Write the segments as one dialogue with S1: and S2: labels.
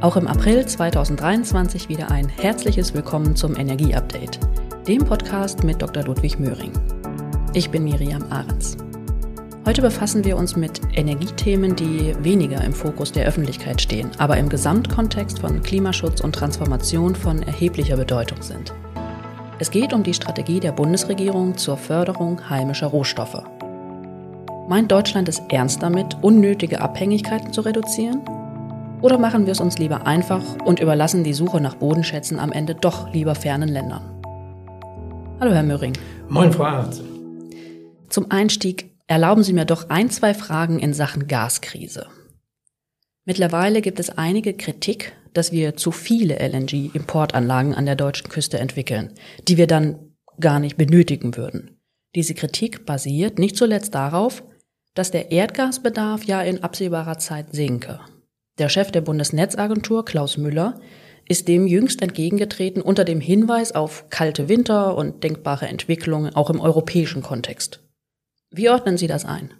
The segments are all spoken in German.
S1: Auch im April 2023 wieder ein herzliches Willkommen zum Energieupdate, dem Podcast mit Dr. Ludwig Möhring. Ich bin Miriam Ahrens. Heute befassen wir uns mit Energiethemen, die weniger im Fokus der Öffentlichkeit stehen, aber im Gesamtkontext von Klimaschutz und Transformation von erheblicher Bedeutung sind. Es geht um die Strategie der Bundesregierung zur Förderung heimischer Rohstoffe. Meint Deutschland es ernst damit, unnötige Abhängigkeiten zu reduzieren? Oder machen wir es uns lieber einfach und überlassen die Suche nach Bodenschätzen am Ende doch lieber fernen Ländern? Hallo, Herr Möhring.
S2: Moin, Frau Arzt.
S1: Zum Einstieg Erlauben Sie mir doch ein, zwei Fragen in Sachen Gaskrise. Mittlerweile gibt es einige Kritik, dass wir zu viele LNG-Importanlagen an der deutschen Küste entwickeln, die wir dann gar nicht benötigen würden. Diese Kritik basiert nicht zuletzt darauf, dass der Erdgasbedarf ja in absehbarer Zeit sinke. Der Chef der Bundesnetzagentur, Klaus Müller, ist dem jüngst entgegengetreten unter dem Hinweis auf kalte Winter und denkbare Entwicklungen auch im europäischen Kontext. Wie ordnen Sie das ein?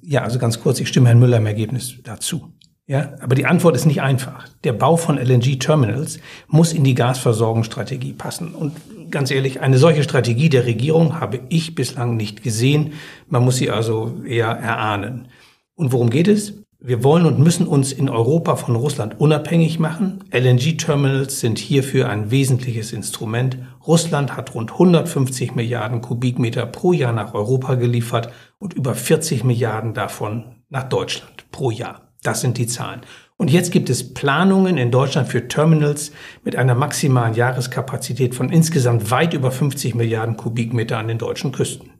S2: Ja, also ganz kurz, ich stimme Herrn Müller im Ergebnis dazu. Ja, aber die Antwort ist nicht einfach. Der Bau von LNG-Terminals muss in die Gasversorgungsstrategie passen. Und ganz ehrlich, eine solche Strategie der Regierung habe ich bislang nicht gesehen. Man muss sie also eher erahnen. Und worum geht es? Wir wollen und müssen uns in Europa von Russland unabhängig machen. LNG-Terminals sind hierfür ein wesentliches Instrument. Russland hat rund 150 Milliarden Kubikmeter pro Jahr nach Europa geliefert und über 40 Milliarden davon nach Deutschland pro Jahr. Das sind die Zahlen. Und jetzt gibt es Planungen in Deutschland für Terminals mit einer maximalen Jahreskapazität von insgesamt weit über 50 Milliarden Kubikmeter an den deutschen Küsten.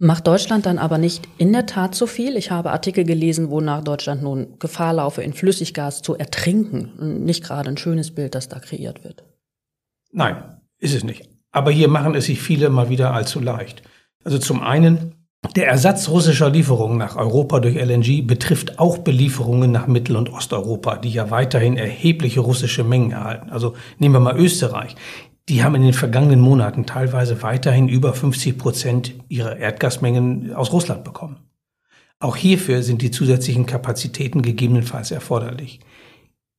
S1: Macht Deutschland dann aber nicht in der Tat so viel? Ich habe Artikel gelesen, wonach Deutschland nun Gefahr laufe, in Flüssiggas zu ertrinken. Nicht gerade ein schönes Bild, das da kreiert wird.
S2: Nein, ist es nicht. Aber hier machen es sich viele mal wieder allzu leicht. Also zum einen, der Ersatz russischer Lieferungen nach Europa durch LNG betrifft auch Belieferungen nach Mittel- und Osteuropa, die ja weiterhin erhebliche russische Mengen erhalten. Also nehmen wir mal Österreich die haben in den vergangenen Monaten teilweise weiterhin über 50 Prozent ihrer Erdgasmengen aus Russland bekommen. Auch hierfür sind die zusätzlichen Kapazitäten gegebenenfalls erforderlich.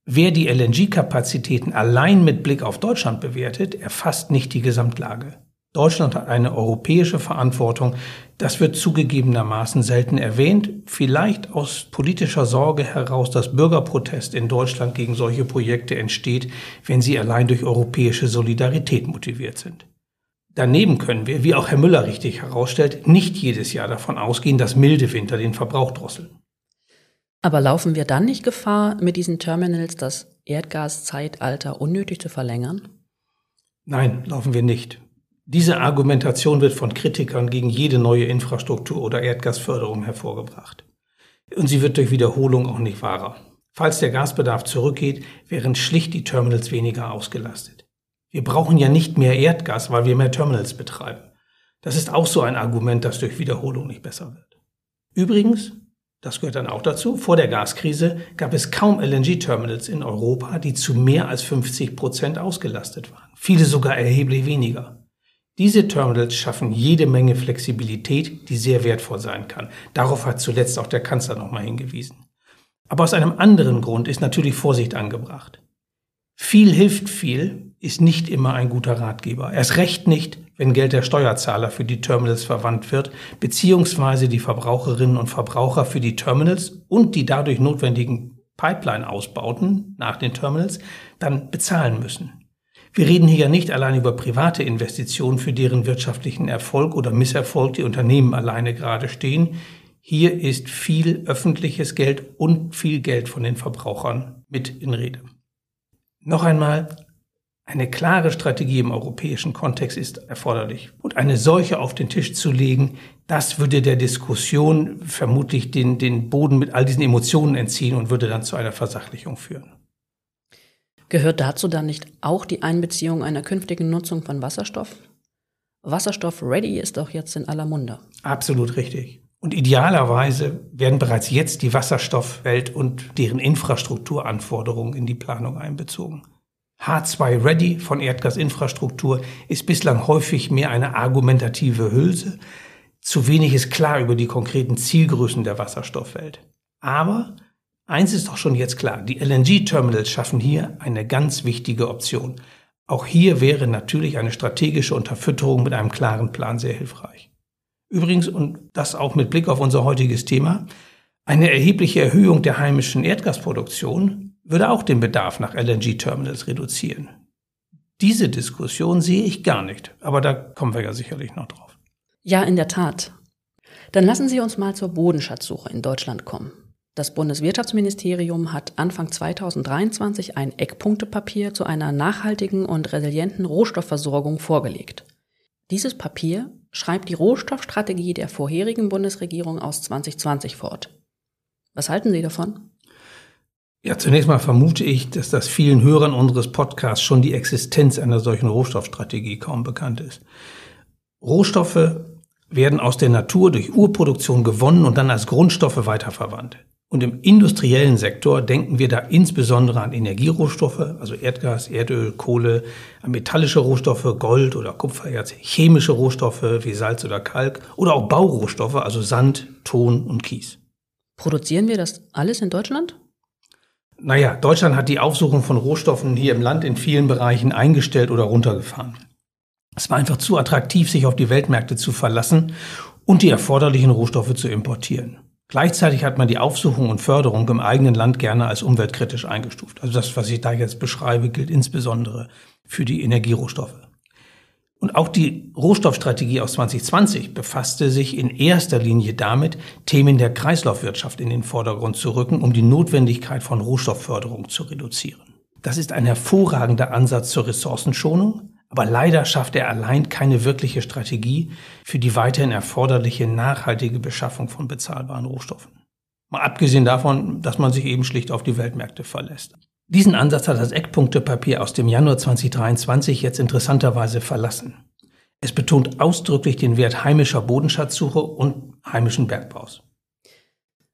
S2: Wer die LNG-Kapazitäten allein mit Blick auf Deutschland bewertet, erfasst nicht die Gesamtlage. Deutschland hat eine europäische Verantwortung. Das wird zugegebenermaßen selten erwähnt, vielleicht aus politischer Sorge heraus, dass Bürgerprotest in Deutschland gegen solche Projekte entsteht, wenn sie allein durch europäische Solidarität motiviert sind. Daneben können wir, wie auch Herr Müller richtig herausstellt, nicht jedes Jahr davon ausgehen, dass milde Winter den Verbrauch drosseln.
S1: Aber laufen wir dann nicht Gefahr, mit diesen Terminals das Erdgaszeitalter unnötig zu verlängern?
S2: Nein, laufen wir nicht. Diese Argumentation wird von Kritikern gegen jede neue Infrastruktur oder Erdgasförderung hervorgebracht. Und sie wird durch Wiederholung auch nicht wahrer. Falls der Gasbedarf zurückgeht, wären schlicht die Terminals weniger ausgelastet. Wir brauchen ja nicht mehr Erdgas, weil wir mehr Terminals betreiben. Das ist auch so ein Argument, das durch Wiederholung nicht besser wird. Übrigens, das gehört dann auch dazu, vor der Gaskrise gab es kaum LNG-Terminals in Europa, die zu mehr als 50 Prozent ausgelastet waren. Viele sogar erheblich weniger. Diese Terminals schaffen jede Menge Flexibilität, die sehr wertvoll sein kann. Darauf hat zuletzt auch der Kanzler nochmal hingewiesen. Aber aus einem anderen Grund ist natürlich Vorsicht angebracht. Viel hilft viel ist nicht immer ein guter Ratgeber. Erst recht nicht, wenn Geld der Steuerzahler für die Terminals verwandt wird, beziehungsweise die Verbraucherinnen und Verbraucher für die Terminals und die dadurch notwendigen Pipeline-Ausbauten nach den Terminals dann bezahlen müssen. Wir reden hier ja nicht allein über private Investitionen, für deren wirtschaftlichen Erfolg oder Misserfolg die Unternehmen alleine gerade stehen. Hier ist viel öffentliches Geld und viel Geld von den Verbrauchern mit in Rede. Noch einmal, eine klare Strategie im europäischen Kontext ist erforderlich. Und eine solche auf den Tisch zu legen, das würde der Diskussion vermutlich den, den Boden mit all diesen Emotionen entziehen und würde dann zu einer Versachlichung führen.
S1: Gehört dazu dann nicht auch die Einbeziehung einer künftigen Nutzung von Wasserstoff? Wasserstoff ready ist doch jetzt in aller Munde.
S2: Absolut richtig. Und idealerweise werden bereits jetzt die Wasserstoffwelt und deren Infrastrukturanforderungen in die Planung einbezogen. H2 Ready von Erdgasinfrastruktur ist bislang häufig mehr eine argumentative Hülse. Zu wenig ist klar über die konkreten Zielgrößen der Wasserstoffwelt. Aber Eins ist doch schon jetzt klar, die LNG-Terminals schaffen hier eine ganz wichtige Option. Auch hier wäre natürlich eine strategische Unterfütterung mit einem klaren Plan sehr hilfreich. Übrigens, und das auch mit Blick auf unser heutiges Thema, eine erhebliche Erhöhung der heimischen Erdgasproduktion würde auch den Bedarf nach LNG-Terminals reduzieren. Diese Diskussion sehe ich gar nicht, aber da kommen wir ja sicherlich noch drauf.
S1: Ja, in der Tat. Dann lassen Sie uns mal zur Bodenschatzsuche in Deutschland kommen. Das Bundeswirtschaftsministerium hat Anfang 2023 ein Eckpunktepapier zu einer nachhaltigen und resilienten Rohstoffversorgung vorgelegt. Dieses Papier schreibt die Rohstoffstrategie der vorherigen Bundesregierung aus 2020 fort. Was halten Sie davon?
S2: Ja, zunächst mal vermute ich, dass das vielen Hörern unseres Podcasts schon die Existenz einer solchen Rohstoffstrategie kaum bekannt ist. Rohstoffe werden aus der Natur durch Urproduktion gewonnen und dann als Grundstoffe weiterverwandt. Und im industriellen Sektor denken wir da insbesondere an Energierohstoffe, also Erdgas, Erdöl, Kohle, an metallische Rohstoffe, Gold oder Kupfererz, chemische Rohstoffe wie Salz oder Kalk oder auch Baurohstoffe, also Sand, Ton und Kies.
S1: Produzieren wir das alles in Deutschland?
S2: Naja, Deutschland hat die Aufsuchung von Rohstoffen hier im Land in vielen Bereichen eingestellt oder runtergefahren. Es war einfach zu attraktiv, sich auf die Weltmärkte zu verlassen und die erforderlichen Rohstoffe zu importieren. Gleichzeitig hat man die Aufsuchung und Förderung im eigenen Land gerne als umweltkritisch eingestuft. Also das, was ich da jetzt beschreibe, gilt insbesondere für die Energierohstoffe. Und auch die Rohstoffstrategie aus 2020 befasste sich in erster Linie damit, Themen der Kreislaufwirtschaft in den Vordergrund zu rücken, um die Notwendigkeit von Rohstoffförderung zu reduzieren. Das ist ein hervorragender Ansatz zur Ressourcenschonung, aber leider schafft er allein keine wirkliche Strategie für die weiterhin erforderliche nachhaltige Beschaffung von bezahlbaren Rohstoffen. Mal abgesehen davon, dass man sich eben schlicht auf die Weltmärkte verlässt. Diesen Ansatz hat das Eckpunktepapier aus dem Januar 2023 jetzt interessanterweise verlassen. Es betont ausdrücklich den Wert heimischer Bodenschatzsuche und heimischen Bergbaus.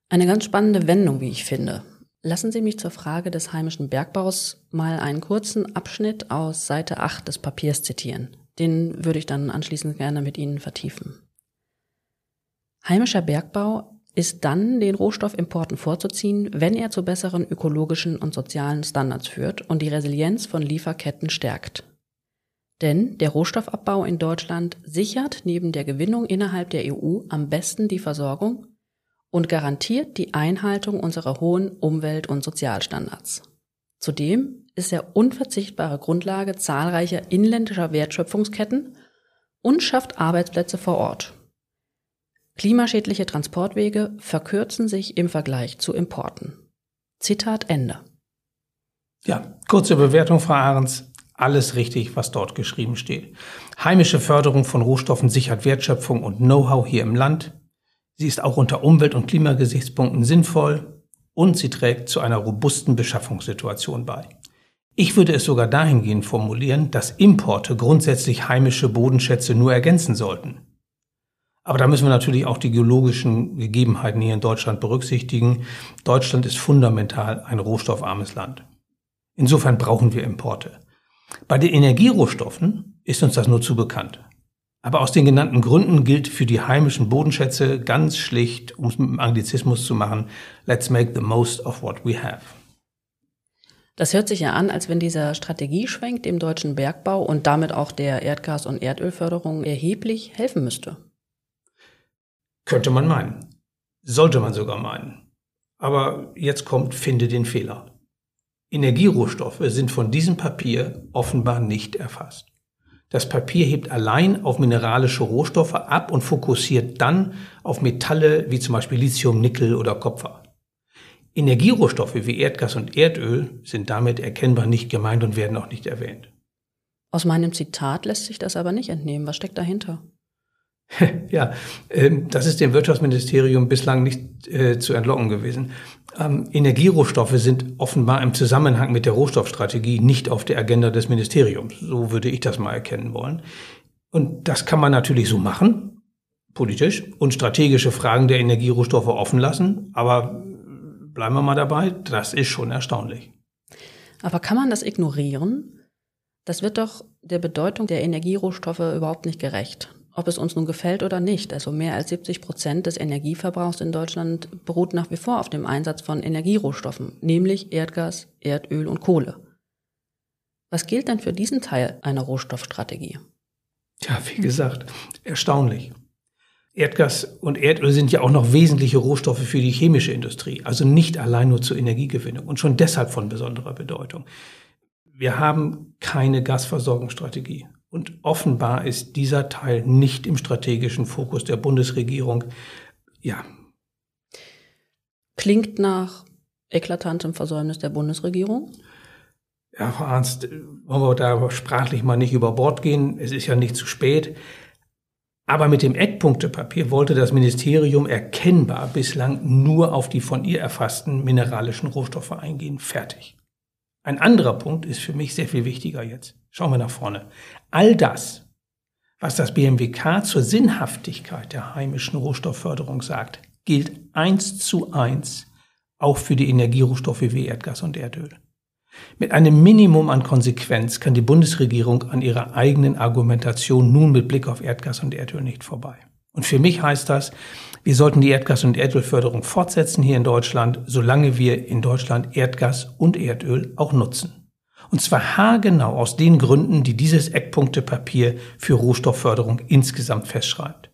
S1: Eine ganz spannende Wendung, wie ich finde. Lassen Sie mich zur Frage des heimischen Bergbaus mal einen kurzen Abschnitt aus Seite 8 des Papiers zitieren. Den würde ich dann anschließend gerne mit Ihnen vertiefen. Heimischer Bergbau ist dann den Rohstoffimporten vorzuziehen, wenn er zu besseren ökologischen und sozialen Standards führt und die Resilienz von Lieferketten stärkt. Denn der Rohstoffabbau in Deutschland sichert neben der Gewinnung innerhalb der EU am besten die Versorgung und garantiert die Einhaltung unserer hohen Umwelt- und Sozialstandards. Zudem ist er unverzichtbare Grundlage zahlreicher inländischer Wertschöpfungsketten und schafft Arbeitsplätze vor Ort. Klimaschädliche Transportwege verkürzen sich im Vergleich zu Importen. Zitat Ende.
S2: Ja, kurze Bewertung, Frau Ahrens. Alles richtig, was dort geschrieben steht. Heimische Förderung von Rohstoffen sichert Wertschöpfung und Know-how hier im Land. Sie ist auch unter Umwelt- und Klimagesichtspunkten sinnvoll und sie trägt zu einer robusten Beschaffungssituation bei. Ich würde es sogar dahingehend formulieren, dass Importe grundsätzlich heimische Bodenschätze nur ergänzen sollten. Aber da müssen wir natürlich auch die geologischen Gegebenheiten hier in Deutschland berücksichtigen. Deutschland ist fundamental ein rohstoffarmes Land. Insofern brauchen wir Importe. Bei den Energierohstoffen ist uns das nur zu bekannt. Aber aus den genannten Gründen gilt für die heimischen Bodenschätze ganz schlicht, um es mit dem Anglizismus zu machen, let's make the most of what we have.
S1: Das hört sich ja an, als wenn dieser Strategieschwenk dem deutschen Bergbau und damit auch der Erdgas- und Erdölförderung erheblich helfen müsste.
S2: Könnte man meinen. Sollte man sogar meinen. Aber jetzt kommt, finde den Fehler. Energierohstoffe sind von diesem Papier offenbar nicht erfasst. Das Papier hebt allein auf mineralische Rohstoffe ab und fokussiert dann auf Metalle wie zum Beispiel Lithium, Nickel oder Kupfer. Energierohstoffe wie Erdgas und Erdöl sind damit erkennbar nicht gemeint und werden auch nicht erwähnt.
S1: Aus meinem Zitat lässt sich das aber nicht entnehmen. Was steckt dahinter?
S2: Ja, ähm, das ist dem Wirtschaftsministerium bislang nicht äh, zu entlocken gewesen. Ähm, Energierohstoffe sind offenbar im Zusammenhang mit der Rohstoffstrategie nicht auf der Agenda des Ministeriums. So würde ich das mal erkennen wollen. Und das kann man natürlich so machen, politisch, und strategische Fragen der Energierohstoffe offen lassen. Aber bleiben wir mal dabei, das ist schon erstaunlich.
S1: Aber kann man das ignorieren? Das wird doch der Bedeutung der Energierohstoffe überhaupt nicht gerecht. Ob es uns nun gefällt oder nicht. Also mehr als 70 Prozent des Energieverbrauchs in Deutschland beruht nach wie vor auf dem Einsatz von Energierohstoffen, nämlich Erdgas, Erdöl und Kohle. Was gilt denn für diesen Teil einer Rohstoffstrategie?
S2: Ja, wie gesagt, erstaunlich. Erdgas und Erdöl sind ja auch noch wesentliche Rohstoffe für die chemische Industrie, also nicht allein nur zur Energiegewinnung und schon deshalb von besonderer Bedeutung. Wir haben keine Gasversorgungsstrategie und offenbar ist dieser Teil nicht im strategischen Fokus der Bundesregierung. Ja.
S1: Klingt nach eklatantem Versäumnis der Bundesregierung?
S2: Ja, Frau Ernst, wollen wir da sprachlich mal nicht über Bord gehen? Es ist ja nicht zu spät. Aber mit dem Eckpunktepapier wollte das Ministerium erkennbar bislang nur auf die von ihr erfassten mineralischen Rohstoffe eingehen. Fertig. Ein anderer Punkt ist für mich sehr viel wichtiger jetzt. Schauen wir nach vorne. All das, was das BMWK zur Sinnhaftigkeit der heimischen Rohstoffförderung sagt, gilt eins zu eins auch für die Energierohstoffe wie Erdgas und Erdöl. Mit einem Minimum an Konsequenz kann die Bundesregierung an ihrer eigenen Argumentation nun mit Blick auf Erdgas und Erdöl nicht vorbei. Und für mich heißt das, wir sollten die Erdgas- und Erdölförderung fortsetzen hier in Deutschland, solange wir in Deutschland Erdgas und Erdöl auch nutzen. Und zwar haargenau aus den Gründen, die dieses Eckpunktepapier für Rohstoffförderung insgesamt festschreibt.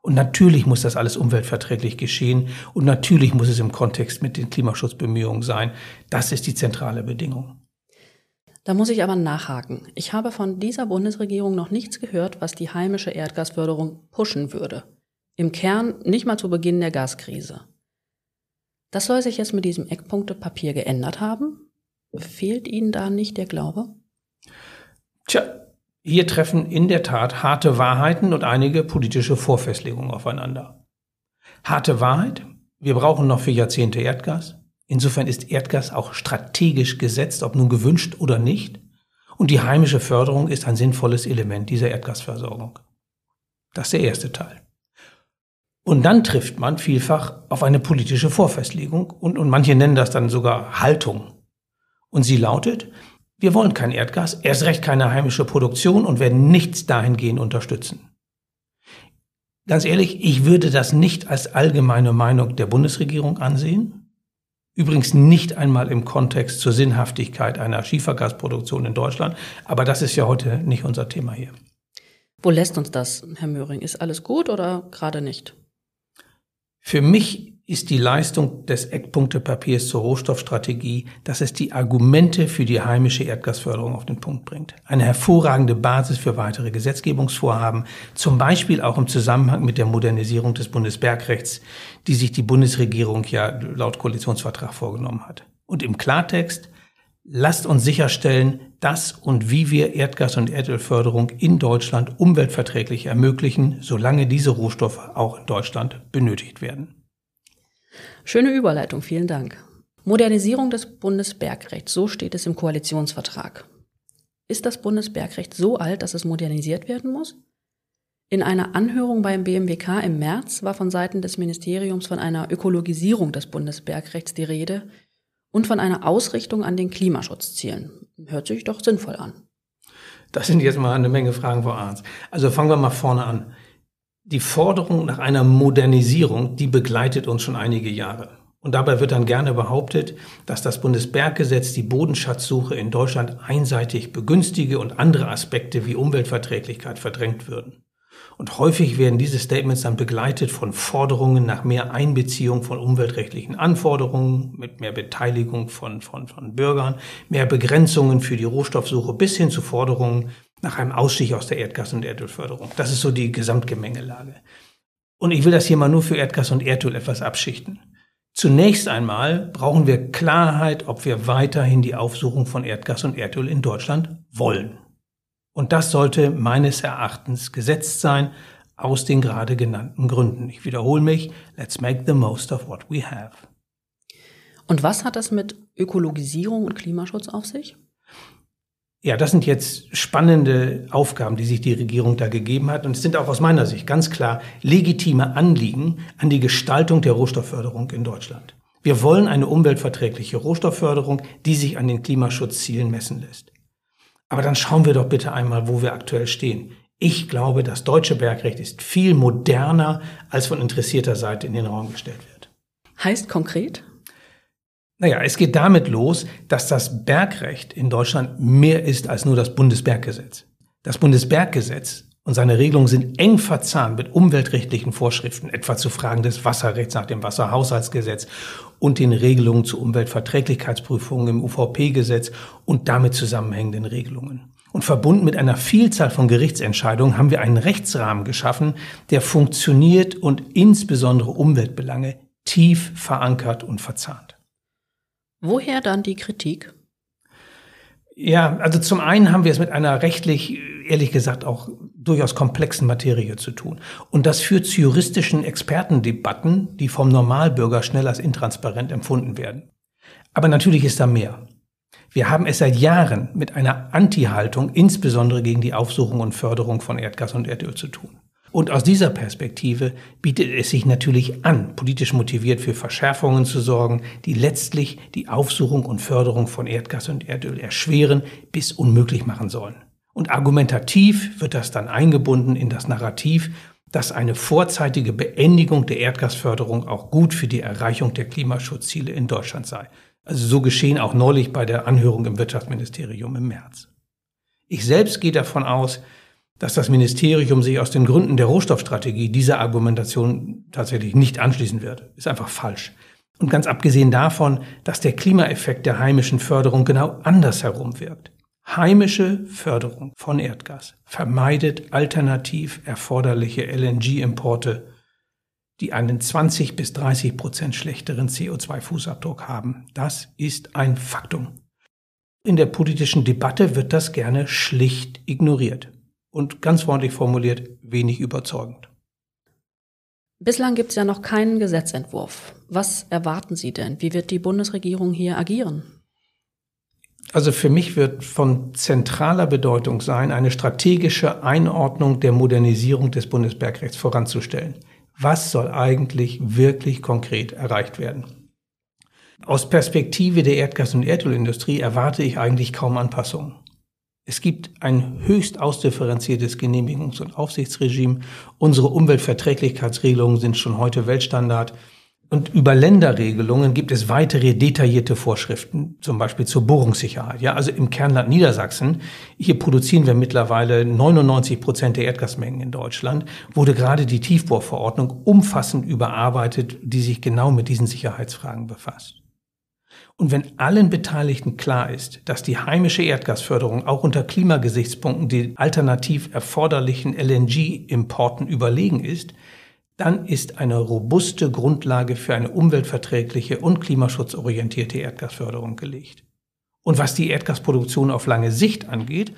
S2: Und natürlich muss das alles umweltverträglich geschehen und natürlich muss es im Kontext mit den Klimaschutzbemühungen sein. Das ist die zentrale Bedingung.
S1: Da muss ich aber nachhaken. Ich habe von dieser Bundesregierung noch nichts gehört, was die heimische Erdgasförderung pushen würde. Im Kern nicht mal zu Beginn der Gaskrise. Das soll sich jetzt mit diesem Eckpunktepapier geändert haben? Fehlt Ihnen da nicht der Glaube?
S2: Tja, hier treffen in der Tat harte Wahrheiten und einige politische Vorfestlegungen aufeinander. Harte Wahrheit, wir brauchen noch für Jahrzehnte Erdgas. Insofern ist Erdgas auch strategisch gesetzt, ob nun gewünscht oder nicht. Und die heimische Förderung ist ein sinnvolles Element dieser Erdgasversorgung. Das ist der erste Teil. Und dann trifft man vielfach auf eine politische Vorfestlegung und, und manche nennen das dann sogar Haltung. Und sie lautet, wir wollen kein Erdgas, erst recht keine heimische Produktion und werden nichts dahingehend unterstützen. Ganz ehrlich, ich würde das nicht als allgemeine Meinung der Bundesregierung ansehen. Übrigens nicht einmal im Kontext zur Sinnhaftigkeit einer Schiefergasproduktion in Deutschland. Aber das ist ja heute nicht unser Thema hier.
S1: Wo lässt uns das, Herr Möhring? Ist alles gut oder gerade nicht?
S2: Für mich ist die Leistung des Eckpunktepapiers zur Rohstoffstrategie, dass es die Argumente für die heimische Erdgasförderung auf den Punkt bringt. Eine hervorragende Basis für weitere Gesetzgebungsvorhaben, zum Beispiel auch im Zusammenhang mit der Modernisierung des Bundesbergrechts, die sich die Bundesregierung ja laut Koalitionsvertrag vorgenommen hat. Und im Klartext, lasst uns sicherstellen, dass und wie wir Erdgas- und Erdölförderung in Deutschland umweltverträglich ermöglichen, solange diese Rohstoffe auch in Deutschland benötigt werden.
S1: Schöne Überleitung, vielen Dank. Modernisierung des Bundesbergrechts, so steht es im Koalitionsvertrag. Ist das Bundesbergrecht so alt, dass es modernisiert werden muss? In einer Anhörung beim BMWK im März war von Seiten des Ministeriums von einer Ökologisierung des Bundesbergrechts die Rede und von einer Ausrichtung an den Klimaschutzzielen. Hört sich doch sinnvoll an.
S2: Das sind jetzt mal eine Menge Fragen, Frau Arndt. Also fangen wir mal vorne an. Die Forderung nach einer Modernisierung, die begleitet uns schon einige Jahre. Und dabei wird dann gerne behauptet, dass das Bundesberggesetz die Bodenschatzsuche in Deutschland einseitig begünstige und andere Aspekte wie Umweltverträglichkeit verdrängt würden. Und häufig werden diese Statements dann begleitet von Forderungen nach mehr Einbeziehung von umweltrechtlichen Anforderungen, mit mehr Beteiligung von, von, von Bürgern, mehr Begrenzungen für die Rohstoffsuche bis hin zu Forderungen nach einem Ausstieg aus der Erdgas- und Erdölförderung. Das ist so die Gesamtgemengelage. Und ich will das hier mal nur für Erdgas und Erdöl etwas abschichten. Zunächst einmal brauchen wir Klarheit, ob wir weiterhin die Aufsuchung von Erdgas und Erdöl in Deutschland wollen. Und das sollte meines Erachtens gesetzt sein aus den gerade genannten Gründen. Ich wiederhole mich, let's make the most of what we have.
S1: Und was hat das mit Ökologisierung und Klimaschutz auf sich?
S2: Ja, das sind jetzt spannende Aufgaben, die sich die Regierung da gegeben hat. Und es sind auch aus meiner Sicht ganz klar legitime Anliegen an die Gestaltung der Rohstoffförderung in Deutschland. Wir wollen eine umweltverträgliche Rohstoffförderung, die sich an den Klimaschutzzielen messen lässt. Aber dann schauen wir doch bitte einmal, wo wir aktuell stehen. Ich glaube, das deutsche Bergrecht ist viel moderner, als von interessierter Seite in den Raum gestellt wird.
S1: Heißt konkret?
S2: Naja, es geht damit los, dass das Bergrecht in Deutschland mehr ist als nur das Bundesberggesetz. Das Bundesberggesetz und seine Regelungen sind eng verzahnt mit umweltrechtlichen Vorschriften, etwa zu Fragen des Wasserrechts nach dem Wasserhaushaltsgesetz und den Regelungen zu Umweltverträglichkeitsprüfungen im UVP-Gesetz und damit zusammenhängenden Regelungen. Und verbunden mit einer Vielzahl von Gerichtsentscheidungen haben wir einen Rechtsrahmen geschaffen, der funktioniert und insbesondere Umweltbelange tief verankert und verzahnt.
S1: Woher dann die Kritik?
S2: Ja, also zum einen haben wir es mit einer rechtlich, ehrlich gesagt, auch durchaus komplexen Materie zu tun. Und das führt zu juristischen Expertendebatten, die vom Normalbürger schnell als intransparent empfunden werden. Aber natürlich ist da mehr. Wir haben es seit Jahren mit einer Anti-Haltung, insbesondere gegen die Aufsuchung und Förderung von Erdgas und Erdöl zu tun. Und aus dieser Perspektive bietet es sich natürlich an, politisch motiviert für Verschärfungen zu sorgen, die letztlich die Aufsuchung und Förderung von Erdgas und Erdöl erschweren bis unmöglich machen sollen. Und argumentativ wird das dann eingebunden in das Narrativ, dass eine vorzeitige Beendigung der Erdgasförderung auch gut für die Erreichung der Klimaschutzziele in Deutschland sei. Also so geschehen auch neulich bei der Anhörung im Wirtschaftsministerium im März. Ich selbst gehe davon aus, dass das Ministerium sich aus den Gründen der Rohstoffstrategie dieser Argumentation tatsächlich nicht anschließen wird. Ist einfach falsch. Und ganz abgesehen davon, dass der Klimaeffekt der heimischen Förderung genau andersherum wirkt. Heimische Förderung von Erdgas vermeidet alternativ erforderliche LNG-Importe, die einen 20 bis 30 Prozent schlechteren CO2-Fußabdruck haben. Das ist ein Faktum. In der politischen Debatte wird das gerne schlicht ignoriert und ganz freundlich formuliert wenig überzeugend.
S1: Bislang gibt es ja noch keinen Gesetzentwurf. Was erwarten Sie denn? Wie wird die Bundesregierung hier agieren?
S2: Also für mich wird von zentraler Bedeutung sein, eine strategische Einordnung der Modernisierung des Bundesbergrechts voranzustellen. Was soll eigentlich wirklich konkret erreicht werden? Aus Perspektive der Erdgas- und Erdölindustrie erwarte ich eigentlich kaum Anpassungen. Es gibt ein höchst ausdifferenziertes Genehmigungs- und Aufsichtsregime. Unsere Umweltverträglichkeitsregelungen sind schon heute Weltstandard. Und über Länderregelungen gibt es weitere detaillierte Vorschriften, zum Beispiel zur Bohrungssicherheit. Ja, also im Kernland Niedersachsen, hier produzieren wir mittlerweile 99 Prozent der Erdgasmengen in Deutschland, wurde gerade die Tiefbohrverordnung umfassend überarbeitet, die sich genau mit diesen Sicherheitsfragen befasst. Und wenn allen Beteiligten klar ist, dass die heimische Erdgasförderung auch unter Klimagesichtspunkten den alternativ erforderlichen LNG-Importen überlegen ist, dann ist eine robuste Grundlage für eine umweltverträgliche und klimaschutzorientierte Erdgasförderung gelegt. Und was die Erdgasproduktion auf lange Sicht angeht,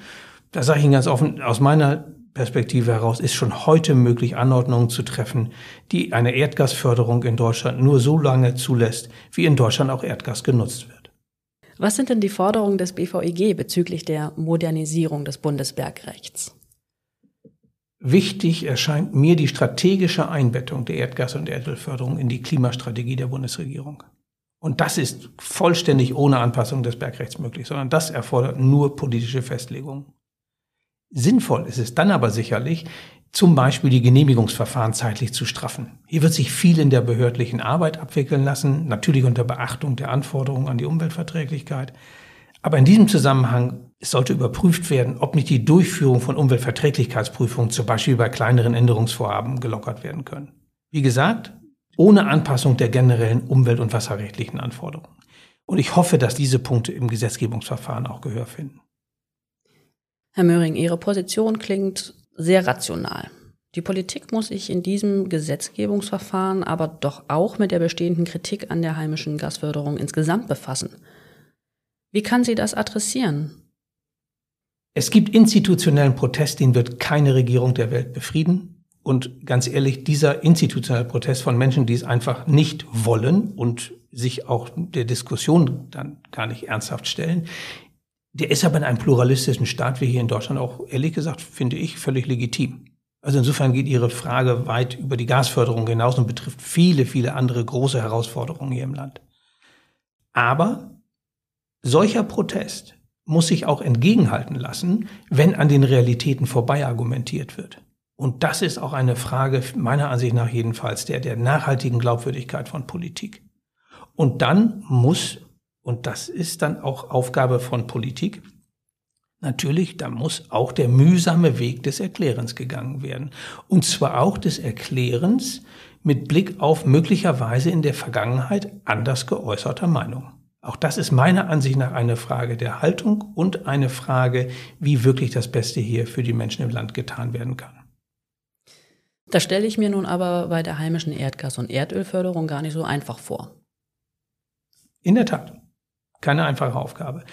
S2: da sage ich Ihnen ganz offen, aus meiner Perspektive heraus ist schon heute möglich, Anordnungen zu treffen, die eine Erdgasförderung in Deutschland nur so lange zulässt, wie in Deutschland auch Erdgas genutzt wird.
S1: Was sind denn die Forderungen des BVEG bezüglich der Modernisierung des Bundesbergrechts?
S2: Wichtig erscheint mir die strategische Einbettung der Erdgas- und Erdölförderung in die Klimastrategie der Bundesregierung. Und das ist vollständig ohne Anpassung des Bergrechts möglich, sondern das erfordert nur politische Festlegungen. Sinnvoll ist es dann aber sicherlich, zum Beispiel die Genehmigungsverfahren zeitlich zu straffen. Hier wird sich viel in der behördlichen Arbeit abwickeln lassen, natürlich unter Beachtung der Anforderungen an die Umweltverträglichkeit. Aber in diesem Zusammenhang sollte überprüft werden, ob nicht die Durchführung von Umweltverträglichkeitsprüfungen zum Beispiel bei kleineren Änderungsvorhaben gelockert werden können. Wie gesagt, ohne Anpassung der generellen umwelt- und wasserrechtlichen Anforderungen. Und ich hoffe, dass diese Punkte im Gesetzgebungsverfahren auch Gehör finden.
S1: Herr Möhring, Ihre Position klingt sehr rational. Die Politik muss sich in diesem Gesetzgebungsverfahren aber doch auch mit der bestehenden Kritik an der heimischen Gasförderung insgesamt befassen. Wie kann sie das adressieren?
S2: Es gibt institutionellen Protest, den wird keine Regierung der Welt befrieden. Und ganz ehrlich, dieser institutionelle Protest von Menschen, die es einfach nicht wollen und sich auch der Diskussion dann gar nicht ernsthaft stellen, der ist aber in einem pluralistischen Staat wie hier in Deutschland auch, ehrlich gesagt, finde ich, völlig legitim. Also insofern geht Ihre Frage weit über die Gasförderung hinaus und betrifft viele, viele andere große Herausforderungen hier im Land. Aber solcher Protest muss sich auch entgegenhalten lassen, wenn an den Realitäten vorbei argumentiert wird. Und das ist auch eine Frage, meiner Ansicht nach jedenfalls, der, der nachhaltigen Glaubwürdigkeit von Politik. Und dann muss, und das ist dann auch Aufgabe von Politik, natürlich, da muss auch der mühsame Weg des Erklärens gegangen werden. Und zwar auch des Erklärens mit Blick auf möglicherweise in der Vergangenheit anders geäußerter Meinung. Auch das ist meiner Ansicht nach eine Frage der Haltung und eine Frage, wie wirklich das Beste hier für die Menschen im Land getan werden kann.
S1: Das stelle ich mir nun aber bei der heimischen Erdgas- und Erdölförderung gar nicht so einfach vor.
S2: In der Tat. Keine einfache Aufgabe.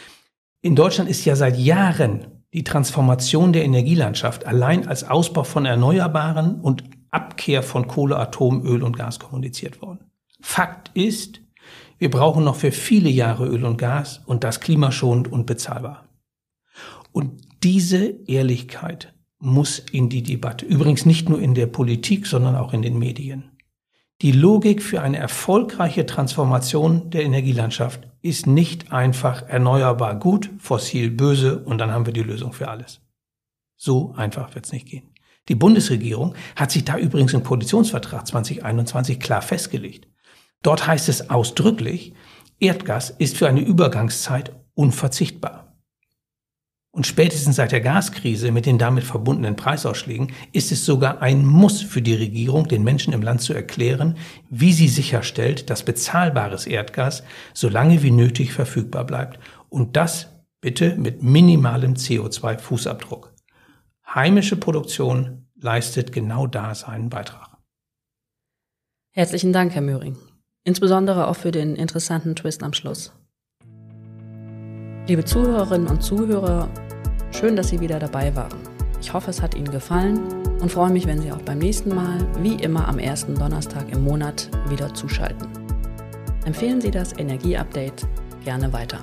S2: In Deutschland ist ja seit Jahren die Transformation der Energielandschaft allein als Ausbau von Erneuerbaren und Abkehr von Kohle, Atom, Öl und Gas kommuniziert worden. Fakt ist, wir brauchen noch für viele Jahre Öl und Gas und das klimaschonend und bezahlbar. Und diese Ehrlichkeit muss in die Debatte. Übrigens nicht nur in der Politik, sondern auch in den Medien. Die Logik für eine erfolgreiche Transformation der Energielandschaft ist nicht einfach erneuerbar gut, fossil böse und dann haben wir die Lösung für alles. So einfach wird es nicht gehen. Die Bundesregierung hat sich da übrigens im Koalitionsvertrag 2021 klar festgelegt. Dort heißt es ausdrücklich, Erdgas ist für eine Übergangszeit unverzichtbar. Und spätestens seit der Gaskrise mit den damit verbundenen Preisausschlägen ist es sogar ein Muss für die Regierung, den Menschen im Land zu erklären, wie sie sicherstellt, dass bezahlbares Erdgas so lange wie nötig verfügbar bleibt. Und das bitte mit minimalem CO2-Fußabdruck. Heimische Produktion leistet genau da seinen Beitrag.
S1: Herzlichen Dank, Herr Möhring. Insbesondere auch für den interessanten Twist am Schluss. Liebe Zuhörerinnen und Zuhörer, schön, dass Sie wieder dabei waren. Ich hoffe, es hat Ihnen gefallen und freue mich, wenn Sie auch beim nächsten Mal, wie immer am ersten Donnerstag im Monat, wieder zuschalten. Empfehlen Sie das Energieupdate gerne weiter.